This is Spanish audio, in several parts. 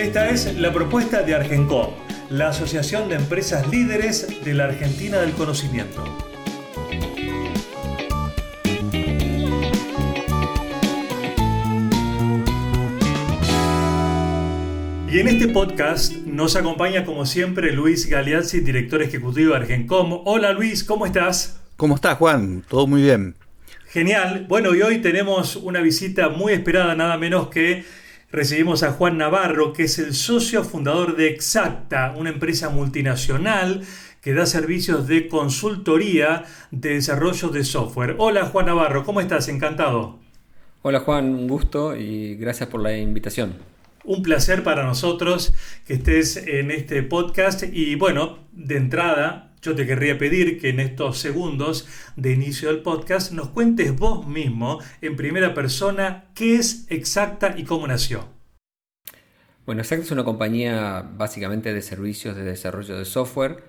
Esta es la propuesta de Argencom, la Asociación de Empresas Líderes de la Argentina del Conocimiento. Y en este podcast nos acompaña como siempre Luis Galeazzi, director ejecutivo de Argencom. Hola Luis, ¿cómo estás? ¿Cómo estás Juan? Todo muy bien. Genial. Bueno, y hoy tenemos una visita muy esperada, nada menos que recibimos a Juan Navarro, que es el socio fundador de Exacta, una empresa multinacional que da servicios de consultoría de desarrollo de software. Hola Juan Navarro, ¿cómo estás? Encantado. Hola Juan, un gusto y gracias por la invitación. Un placer para nosotros que estés en este podcast y bueno, de entrada yo te querría pedir que en estos segundos de inicio del podcast nos cuentes vos mismo, en primera persona, qué es Exacta y cómo nació. Bueno, Exacta es una compañía básicamente de servicios de desarrollo de software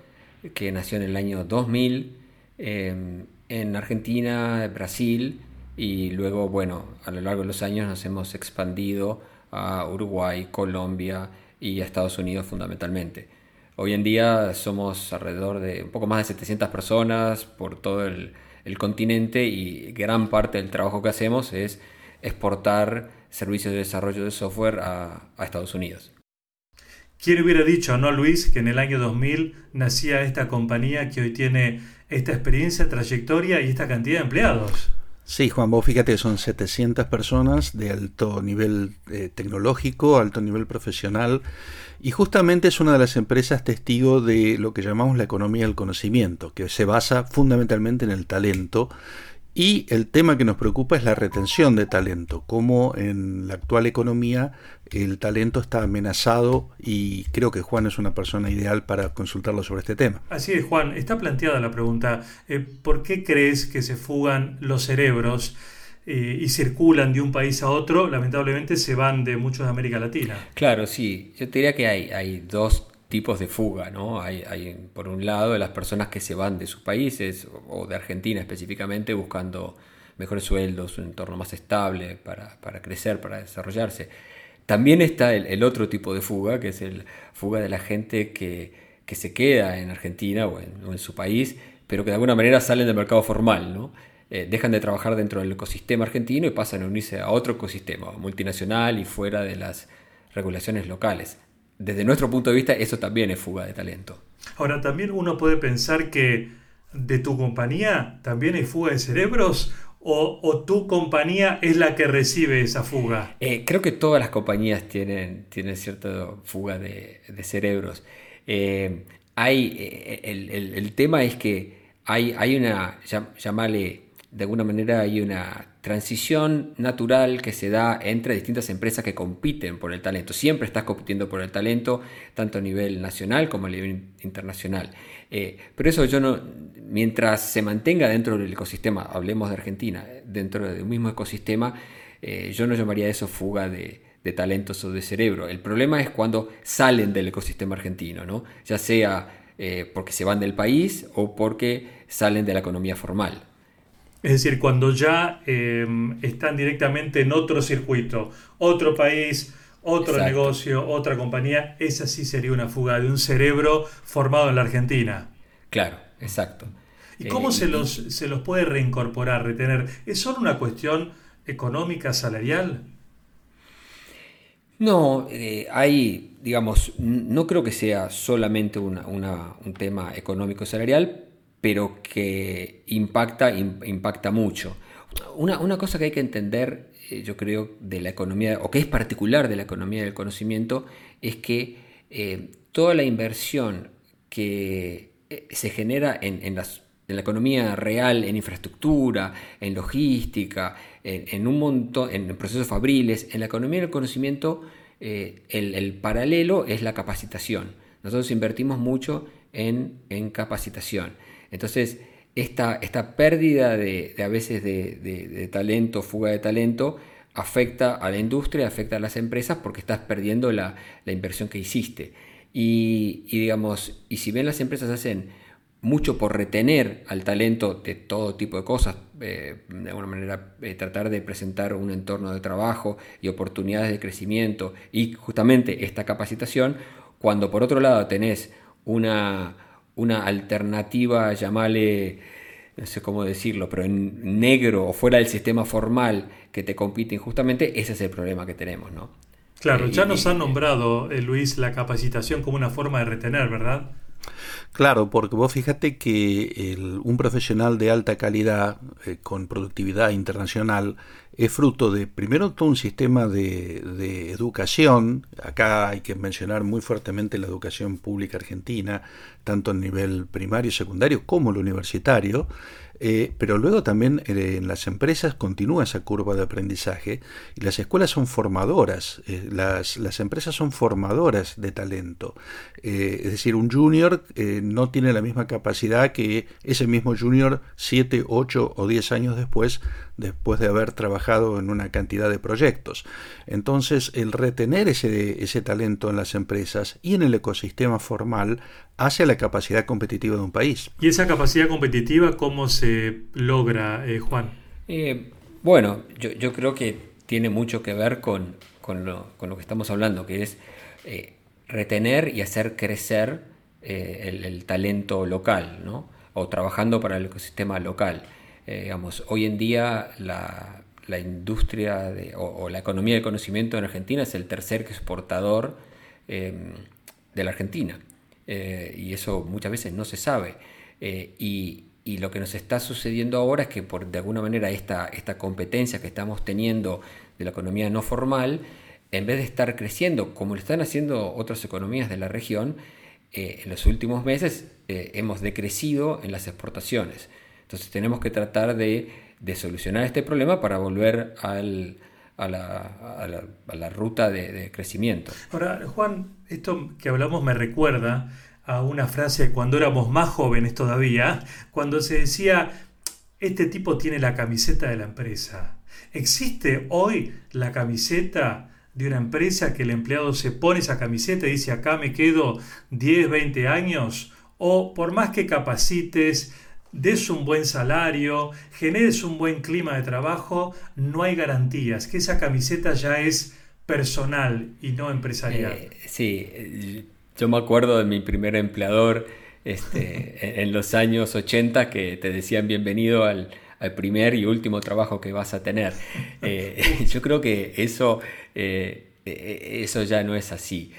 que nació en el año 2000 em, en Argentina, Brasil y luego, bueno, a lo largo de los años nos hemos expandido a Uruguay, Colombia y a Estados Unidos fundamentalmente. Hoy en día somos alrededor de un poco más de 700 personas por todo el, continente y gran parte del trabajo que hacemos es exportar servicios de desarrollo de software a, a Estados Unidos. ¿Quién hubiera dicho, no Luis, que en el año 2000 nacía esta compañía que hoy tiene esta experiencia, trayectoria y esta cantidad de empleados? Sí, Juan, vos fíjate, son 700 personas de alto nivel eh, tecnológico, alto nivel profesional, y justamente es una de las empresas testigo de lo que llamamos la economía del conocimiento, que se basa fundamentalmente en el talento y el tema que nos preocupa es la retención de talento, como en la actual economía el talento está amenazado y creo que Juan es una persona ideal para consultarlo sobre este tema. Así es, Juan, está planteada la pregunta, eh, ¿por qué crees que se fugan los cerebros? Eh, y circulan de un país a otro, lamentablemente se van de muchos de América Latina. Claro, sí. Yo te diría que hay, hay dos tipos de fuga, ¿no? Hay, por un lado, las personas que se van de sus países o de Argentina específicamente buscando mejores sueldos, un entorno más estable para, crecer, para desarrollarse. También está el, otro tipo de fuga, que es el fuga de la gente que, se queda en Argentina o en, su país, pero que de alguna manera salen del mercado formal, ¿no? Eh, dejan de trabajar dentro del ecosistema argentino y pasan a unirse a otro ecosistema multinacional y fuera de las regulaciones locales desde nuestro punto de vista, eso también es fuga de talento. Ahora, también uno puede pensar que de tu compañía también hay fuga de cerebros o, tu compañía es la que recibe esa fuga? Eh, creo que todas las compañías tienen, tienen cierta fuga de, cerebros. Eh, hay, eh, el, tema es que hay, hay una, llamale de alguna manera hay una transición natural que se da entre distintas empresas que compiten por el talento. Siempre estás compitiendo por el talento, tanto a nivel nacional como a nivel internacional. Eh, pero eso yo no, mientras se mantenga dentro del ecosistema, hablemos de Argentina, dentro de un mismo ecosistema, eh, yo no llamaría eso fuga de, talentos o de cerebro. El problema es cuando salen del ecosistema argentino, ¿no? ya sea eh, porque se van del país o porque salen de la economía formal. Es decir, cuando ya em, están directamente en otro circuito, otro país, otro negocio, otra compañía, esa sí sería una fuga de un cerebro formado en la Argentina. Claro, exacto. ¿Y cómo eh, se, los, se los puede reincorporar, retener? ¿Es solo una cuestión económica, salarial? No, eh, hay, digamos, no creo que sea solamente un tema económico salarial, pero que impacta, impacta mucho. Una, cosa que hay que entender, eh, yo creo, de la economía, o que es particular de la economía del conocimiento, es que eh, toda la inversión que eh, se genera en, la economía real, en infraestructura, en logística, en, un montón, en procesos fabriles, en la economía del conocimiento, eh, el, paralelo es la capacitación. Nosotros invertimos mucho en, capacitación. Entonces, esta, esta pérdida de, a veces de, talento, fuga de talento, afecta a la industria, afecta a las empresas porque estás perdiendo la, inversión que hiciste. Y, y, digamos, y si bien las empresas hacen mucho por retener al talento de todo tipo de cosas, eh, de alguna manera eh, tratar de presentar un entorno de trabajo y oportunidades de crecimiento y justamente esta capacitación, cuando por otro lado tenés una, una alternativa, llamale, no sé cómo decirlo, pero en negro o fuera del sistema formal que te compite injustamente, ese es el problema que tenemos, ¿no? Claro, ya nos han nombrado, Luis, la capacitación como una forma de retener, ¿verdad? Claro, porque vos fíjate que un profesional de alta calidad eh, con productividad internacional es fruto de, primero, todo un sistema de, de, educación. Acá hay que mencionar muy fuertemente la educación pública argentina, tanto a nivel primario y secundario como el universitario. Eh, pero luego también eh, en las empresas continúa esa curva de aprendizaje y las escuelas son formadoras, eh, las, las, empresas son formadoras de talento. es decir, un junior no tiene la misma capacidad que ese mismo junior 7, 8 o 10 años después, después de haber trabajado en una cantidad de proyectos. Entonces, el retener ese, ese talento en las empresas y en el ecosistema formal hacia la capacidad competitiva de un país. ¿Y esa capacidad competitiva cómo se logra, eh, Juan? Eh, bueno, yo, creo que tiene mucho que ver con, lo, que estamos hablando, que es eh, retener y hacer crecer el, talento local, ¿no? o trabajando para el ecosistema local. Digamos, hoy en día la, industria o, la economía del conocimiento en Argentina es el tercer exportador de la Argentina. Eh, y eso muchas veces no se sabe. Eh, y, lo que nos está sucediendo ahora es que por de alguna manera esta, esta competencia que estamos teniendo de la economía no formal, en vez de estar creciendo como lo están haciendo otras economías de la región, eh, en los últimos meses hemos decrecido en las exportaciones. Entonces tenemos que tratar de, solucionar este problema para volver al, a, la, ruta de, de, crecimiento. Ahora, Juan, esto que hablamos me recuerda a una frase cuando éramos más jóvenes todavía, cuando se decía, este tipo tiene la camiseta de la empresa. ¿Existe hoy la camiseta de una empresa que el empleado se pone esa camiseta y dice, acá me quedo 10, 20 años? O por más que capacites, des un buen salario, generes un buen clima de trabajo, no hay garantías, que esa camiseta ya es personal y no empresarial. Eh, sí, yo me acuerdo de mi primer empleador este, en los años 80 que te decían bienvenido al, primer y último trabajo que vas a tener. Eh, yo creo que eso, eh, eso ya no es así.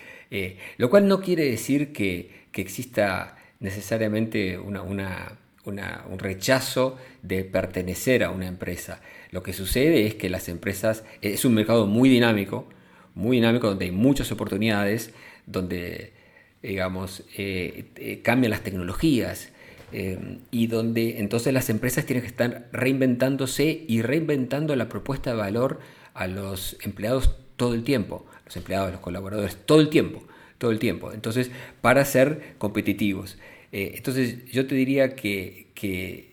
lo cual no quiere decir que, exista necesariamente una, un rechazo de pertenecer a una empresa. Lo que sucede es que las empresas, es un mercado muy dinámico, muy dinámico, donde hay muchas oportunidades, donde, digamos, eh, eh, cambian las tecnologías eh, y donde entonces las empresas tienen que estar reinventándose y reinventando la propuesta de valor a los empleados todo el tiempo, los empleados, los colaboradores, todo el tiempo, todo el tiempo. Entonces, para ser competitivos. Entonces, yo te diría que, que,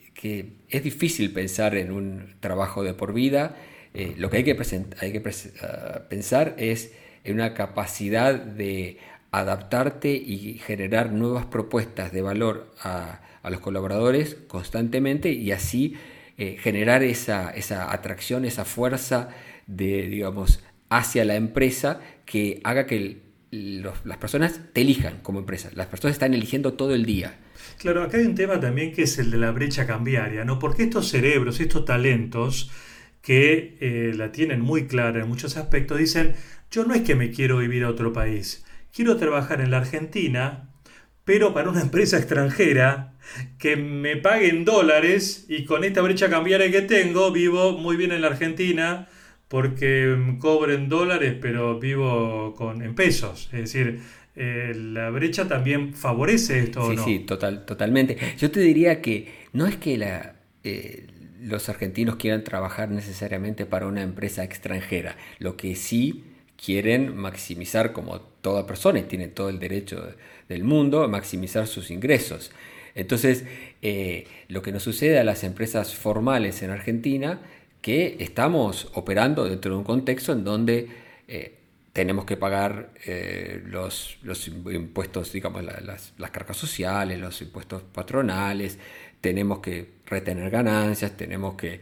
es difícil pensar en un trabajo de por vida. Eh, lo que hay que, hay que ah, pensar es en una capacidad de adaptarte y generar nuevas propuestas de valor a, los colaboradores constantemente y así eh, generar esa, atracción, esa fuerza de, digamos, hacia la empresa que haga que las personas te elijan como empresa. Las personas están eligiendo todo el día. Claro, acá hay un tema también que es el de la brecha cambiaria, ¿no? Porque estos cerebros, estos talentos, que eh, la tienen muy clara en muchos aspectos, dicen, yo no es que me quiero vivir a otro país, quiero trabajar en la Argentina, pero para una empresa extranjera que me pague en dólares y con esta brecha cambiaria que tengo vivo muy bien en la Argentina porque cobro en dólares pero vivo con, en pesos. Es decir, eh, la brecha también favorece esto. Sí, no? sí, total, totalmente. Yo te diría que no es que la... Eh, los argentinos quieran trabajar necesariamente para una empresa extranjera. Lo que sí quieren maximizar como toda persona y tienen todo el derecho del mundo, maximizar sus ingresos. Entonces, eh, lo que nos sucede a las empresas formales en Argentina, que estamos operando dentro de un contexto en donde eh, tenemos que pagar eh, los, impuestos, digamos, las, las, cargas sociales, los impuestos patronales, tenemos que retener ganancias, tenemos que,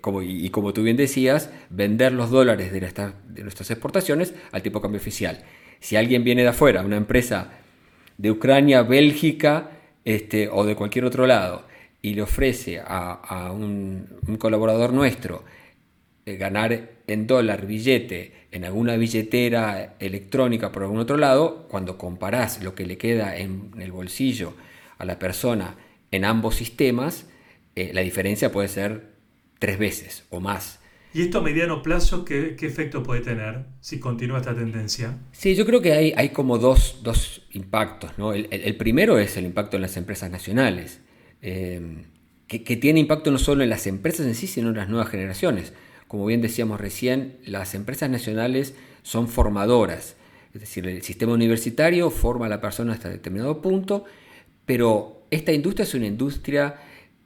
como, y, como tú bien decías, vender los dólares de, de nuestras exportaciones al tipo de cambio oficial. Si alguien viene de afuera, una empresa de Ucrania, Bélgica este, o de cualquier otro lado y le ofrece a, un, colaborador nuestro eh, ganar en dólar billete en alguna billetera electrónica por algún otro lado, cuando comparás lo que le queda en, el bolsillo a la persona en ambos sistemas, eh, la diferencia puede ser tres veces o más. ¿Y esto a mediano plazo qué, efecto puede tener si continúa esta tendencia? Sí, yo creo que hay, hay como dos, impactos. ¿no? El, primero es el impacto en las empresas nacionales, eh, que, tiene impacto no solo en las empresas en sí, sino en las nuevas generaciones. Como bien decíamos recién, las empresas nacionales son formadoras. Es decir, el sistema universitario forma a la persona hasta determinado punto, pero esta industria es una industria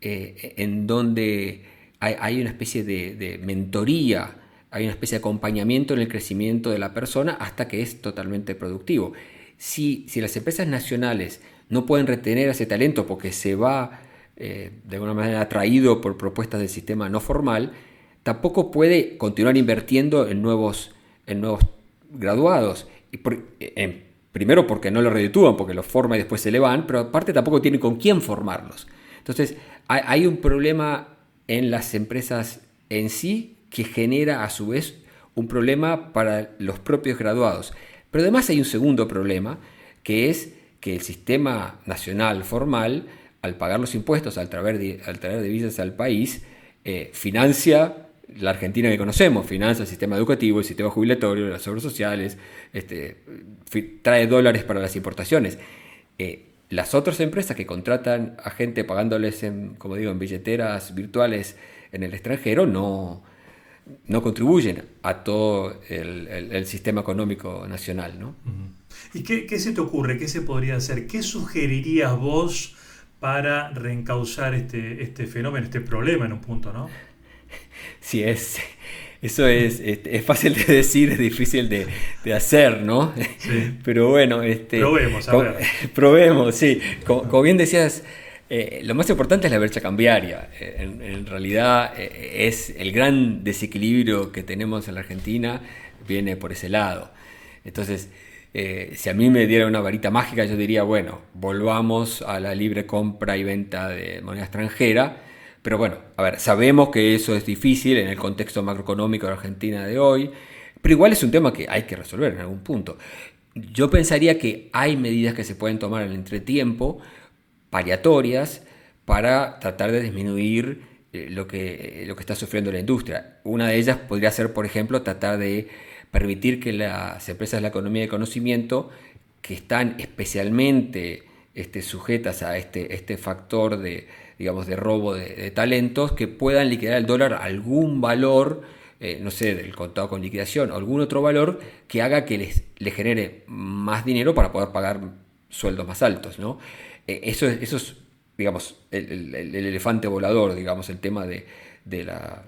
eh, en donde hay, una especie de, mentoría, hay una especie de acompañamiento en el crecimiento de la persona hasta que es totalmente productivo. Si, si las empresas nacionales no pueden retener ese talento porque se va eh, de alguna manera atraído por propuestas del sistema no formal, tampoco puede continuar invirtiendo en nuevos, en nuevos graduados. Y primero porque no lo reditúan, porque los forma y después se le van, pero aparte tampoco tienen con quién formarlos. Entonces hay un problema en las empresas en sí que genera a su vez un problema para los propios graduados. Pero además hay un segundo problema, que es que el sistema nacional formal, al pagar los impuestos, al traer, al traer divisas al país, eh, financia la Argentina que conocemos, financia el sistema educativo, el sistema jubilatorio, las obras sociales, este, trae dólares para las importaciones. Eh, las otras empresas que contratan a gente pagándoles, en, como digo, en billeteras virtuales en el extranjero no, no contribuyen a todo el, sistema económico nacional. ¿no? ¿Y qué, qué, se te ocurre? ¿Qué se podría hacer? ¿Qué sugerirías vos para reencauzar este, este fenómeno, este problema en un punto? ¿no? Sí, es, eso es, este, es, fácil de decir, es difícil de, hacer, ¿no? Pero bueno, este, probemos, a ver. Probemos, sí. Como, bien decías, eh, lo más importante es la brecha cambiaria. Eh, en, realidad eh, es el gran desequilibrio que tenemos en la Argentina, viene por ese lado. Entonces, si a mí me diera una varita mágica, yo diría, bueno, volvamos a la libre compra y venta de moneda extranjera pero bueno, a ver, sabemos que eso es difícil en el contexto macroeconómico de Argentina de hoy, pero igual es un tema que hay que resolver en algún punto. Yo pensaría que hay medidas que se pueden tomar en el entretiempo, paliatorias, para tratar de disminuir eh, lo que, lo que está sufriendo la industria. Una de ellas podría ser, por ejemplo, tratar de permitir que las empresas de la economía de conocimiento, que están especialmente este, sujetas a este, este factor de, digamos, de robo de, talentos, que puedan liquidar el dólar algún valor, eh, no sé, del contado con liquidación algún otro valor que haga que les, genere más dinero para poder pagar sueldos más altos, ¿no? Eh, eso, es, eso es, digamos, el, elefante volador, digamos, el tema de, la,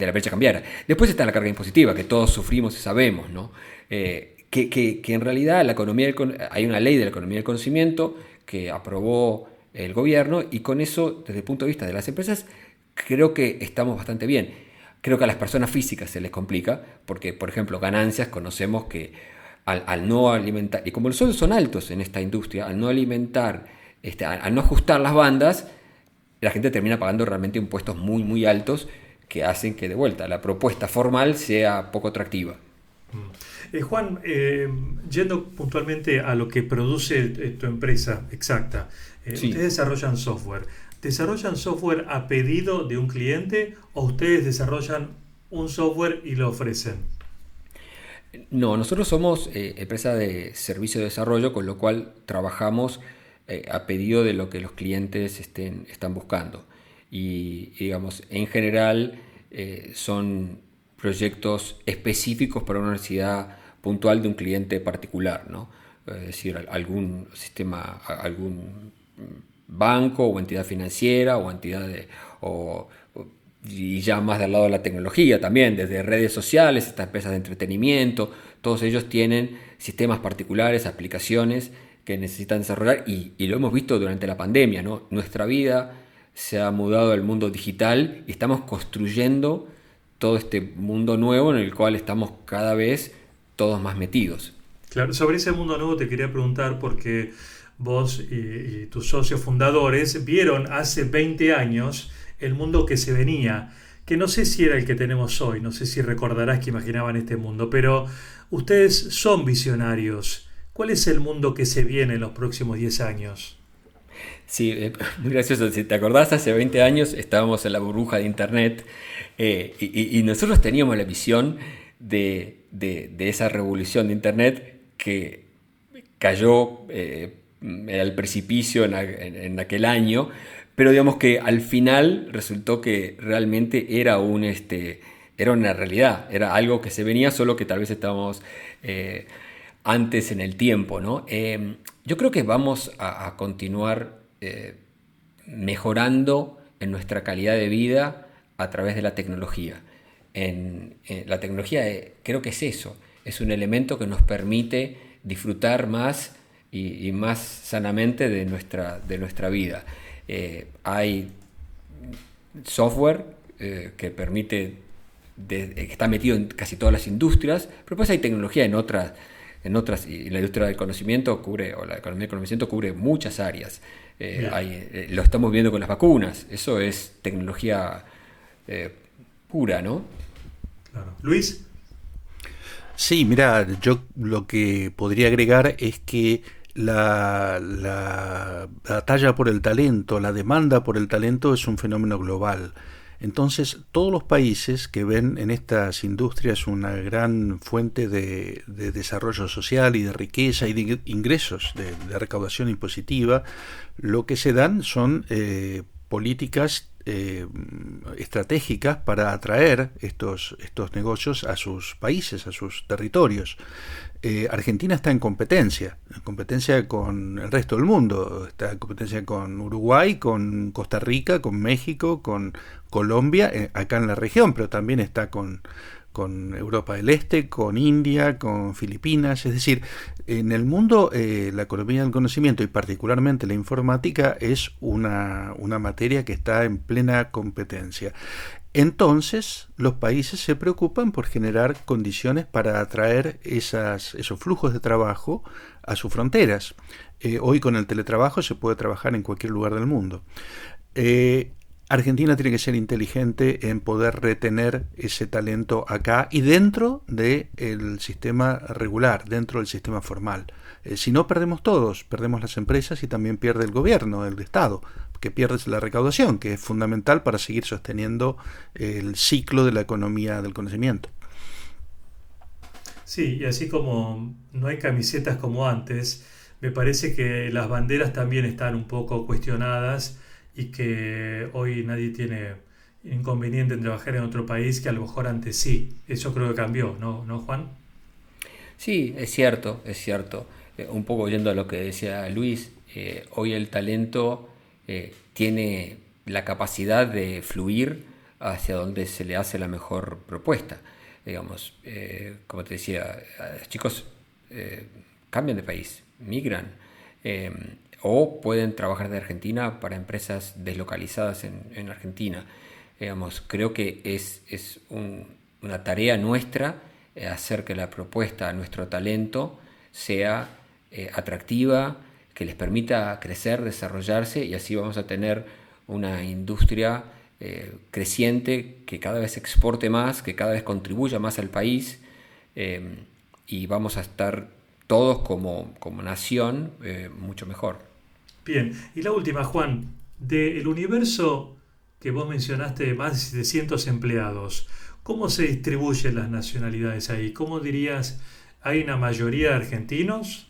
de la brecha cambiaria. Después está la carga impositiva, que todos sufrimos y sabemos, ¿no? Eh, que, que, en realidad la economía hay una ley de la economía del conocimiento que aprobó el gobierno y con eso, desde el punto de vista de las empresas, creo que estamos bastante bien. Creo que a las personas físicas se les complica, porque, por ejemplo, ganancias, conocemos que al, no alimentar, y como los sueldos son altos en esta industria, al no alimentar, este, al, no ajustar las bandas, la gente termina pagando realmente impuestos muy, muy altos que hacen que de vuelta la propuesta formal sea poco atractiva. Mm. Eh, Juan, eh, yendo puntualmente a lo que produce tu empresa exacta, eh, ustedes desarrollan software. ¿Desarrollan software a pedido de un cliente o ustedes desarrollan un software y lo ofrecen? No, nosotros somos eh, empresa de servicio de desarrollo, con lo cual trabajamos eh, a pedido de lo que los clientes estén, están buscando. Y, digamos, en general son proyectos específicos para una necesidad puntual de un cliente particular, ¿no? Es decir, algún sistema, algún banco o entidad financiera o entidad de, o, y ya más del lado de la tecnología también, desde redes sociales, estas empresas de entretenimiento, todos ellos tienen sistemas particulares, aplicaciones que necesitan desarrollar y, lo hemos visto durante la pandemia, ¿no? Nuestra vida se ha mudado al mundo digital y estamos construyendo todo este mundo nuevo en el cual estamos cada vez todos más metidos. Claro, sobre ese mundo nuevo te quería preguntar porque vos y, tus socios fundadores vieron hace 20 años el mundo que se venía, que no sé si era el que tenemos hoy, no sé si recordarás que imaginaban este mundo, pero ustedes son visionarios. ¿Cuál es el mundo que se viene en los próximos 10 años? Sí, eh, muy gracioso. Si te acordás, hace 20 años estábamos en la burbuja de Internet eh, y, nosotros teníamos la visión de, esa revolución de Internet que cayó eh, al precipicio en, aquel año, pero digamos que al final resultó que realmente era, un, este, era una realidad, era algo que se venía, solo que tal vez estábamos antes en el tiempo. ¿no? Yo creo que vamos a, continuar mejorando en nuestra calidad de vida a través de la tecnología. La tecnología eh, creo que es eso, es un elemento que nos permite disfrutar más y, más sanamente de nuestra, de nuestra vida. Eh, hay software eh, que permite, que está metido en casi todas las industrias, pero pues hay tecnología en otras, en otras, y la industria del conocimiento cubre, o la economía del conocimiento cubre muchas áreas. lo estamos viendo con las vacunas, eso es tecnología eh, pura, ¿no? Luis. Sí, mira, yo lo que podría agregar es que la, la, batalla por el talento, la demanda por el talento es un fenómeno global. Entonces, todos los países que ven en estas industrias una gran fuente de, desarrollo social y de riqueza y de ingresos, de, recaudación impositiva, lo que se dan son eh, políticas eh, estratégicas para atraer estos, estos negocios a sus países, a sus territorios. Eh, Argentina está en competencia, en competencia con el resto del mundo, está en competencia con Uruguay, con Costa Rica, con México, con Colombia, eh, acá en la región, pero también está con, con Europa del Este, con India, con Filipinas. Es decir, en el mundo eh, la economía del conocimiento y particularmente la informática es una, una materia que está en plena competencia. Entonces, los países se preocupan por generar condiciones para atraer esas, esos flujos de trabajo a sus fronteras. Eh, hoy con el teletrabajo se puede trabajar en cualquier lugar del mundo. Eh, Argentina tiene que ser inteligente en poder retener ese talento acá y dentro del sistema regular, dentro del sistema formal. Eh, si no, perdemos todos, perdemos las empresas y también pierde el gobierno, el Estado, que pierde la recaudación, que es fundamental para seguir sosteniendo el ciclo de la economía del conocimiento. Sí, y así como no hay camisetas como antes, me parece que las banderas también están un poco cuestionadas y que hoy nadie tiene inconveniente en trabajar en otro país que a lo mejor antes sí. Eso creo que cambió, ¿no, ¿No Juan? Sí, es cierto, es cierto. Eh, un poco oyendo a lo que decía Luis, eh, hoy el talento eh, tiene la capacidad de fluir hacia donde se le hace la mejor propuesta. Digamos, como te decía, chicos cambian de país, migran o pueden trabajar de Argentina para empresas deslocalizadas en, Argentina. Digamos, creo que es, es una tarea nuestra eh, hacer que la propuesta a nuestro talento sea eh, atractiva, que les permita crecer, desarrollarse y así vamos a tener una industria eh, creciente que cada vez exporte más, que cada vez contribuya más al país y vamos a estar todos como, como nación mucho mejor. Bien, y la última, Juan, del universo que vos mencionaste de más de 700 empleados, ¿cómo se distribuyen las nacionalidades ahí? ¿Cómo dirías, hay una mayoría de argentinos?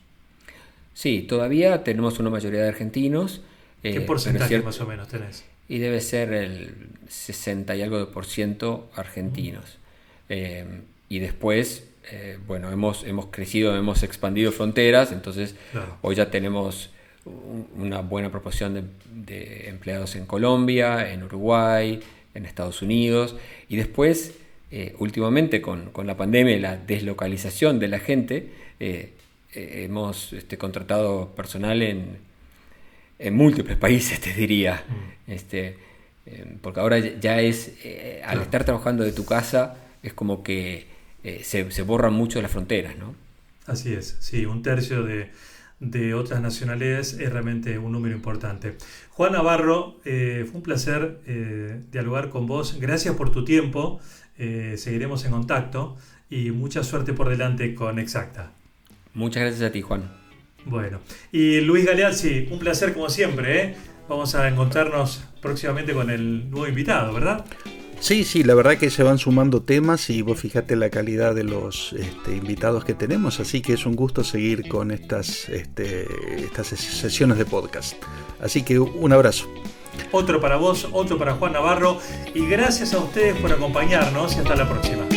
Sí, todavía tenemos una mayoría de argentinos. ¿Qué eh, porcentaje más o menos tenés? Y debe ser el 60 y algo de por ciento argentinos. y después, bueno, hemos, hemos crecido, hemos expandido fronteras, entonces hoy ya tenemos una buena proporción de, empleados en Colombia, en Uruguay, en Estados Unidos, y después, eh, últimamente con, la pandemia y la deslocalización de la gente, eh, eh, hemos este, contratado personal en, en, múltiples países, te diría. Mm. Este, porque ahora ya es, al estar trabajando de tu casa, es como que se, se borran mucho las fronteras, ¿no? Así es, sí, un tercio de, de otras nacionalidades es realmente un número importante. Juan Navarro, eh, fue un placer eh, dialogar con vos. Gracias por tu tiempo. Eh, seguiremos en contacto y mucha suerte por delante con Exacta. Muchas gracias a ti, Juan. Bueno, y Luis Galeazzi, un placer como siempre. Vamos a encontrarnos próximamente con el nuevo invitado, ¿verdad? Sí, sí, la verdad que se van sumando temas y vos fíjate la calidad de los este, invitados que tenemos, así que es un gusto seguir con estas, este, estas sesiones de podcast. Así que un abrazo. Otro para vos, otro para Juan Navarro y gracias a ustedes por acompañarnos y hasta la próxima.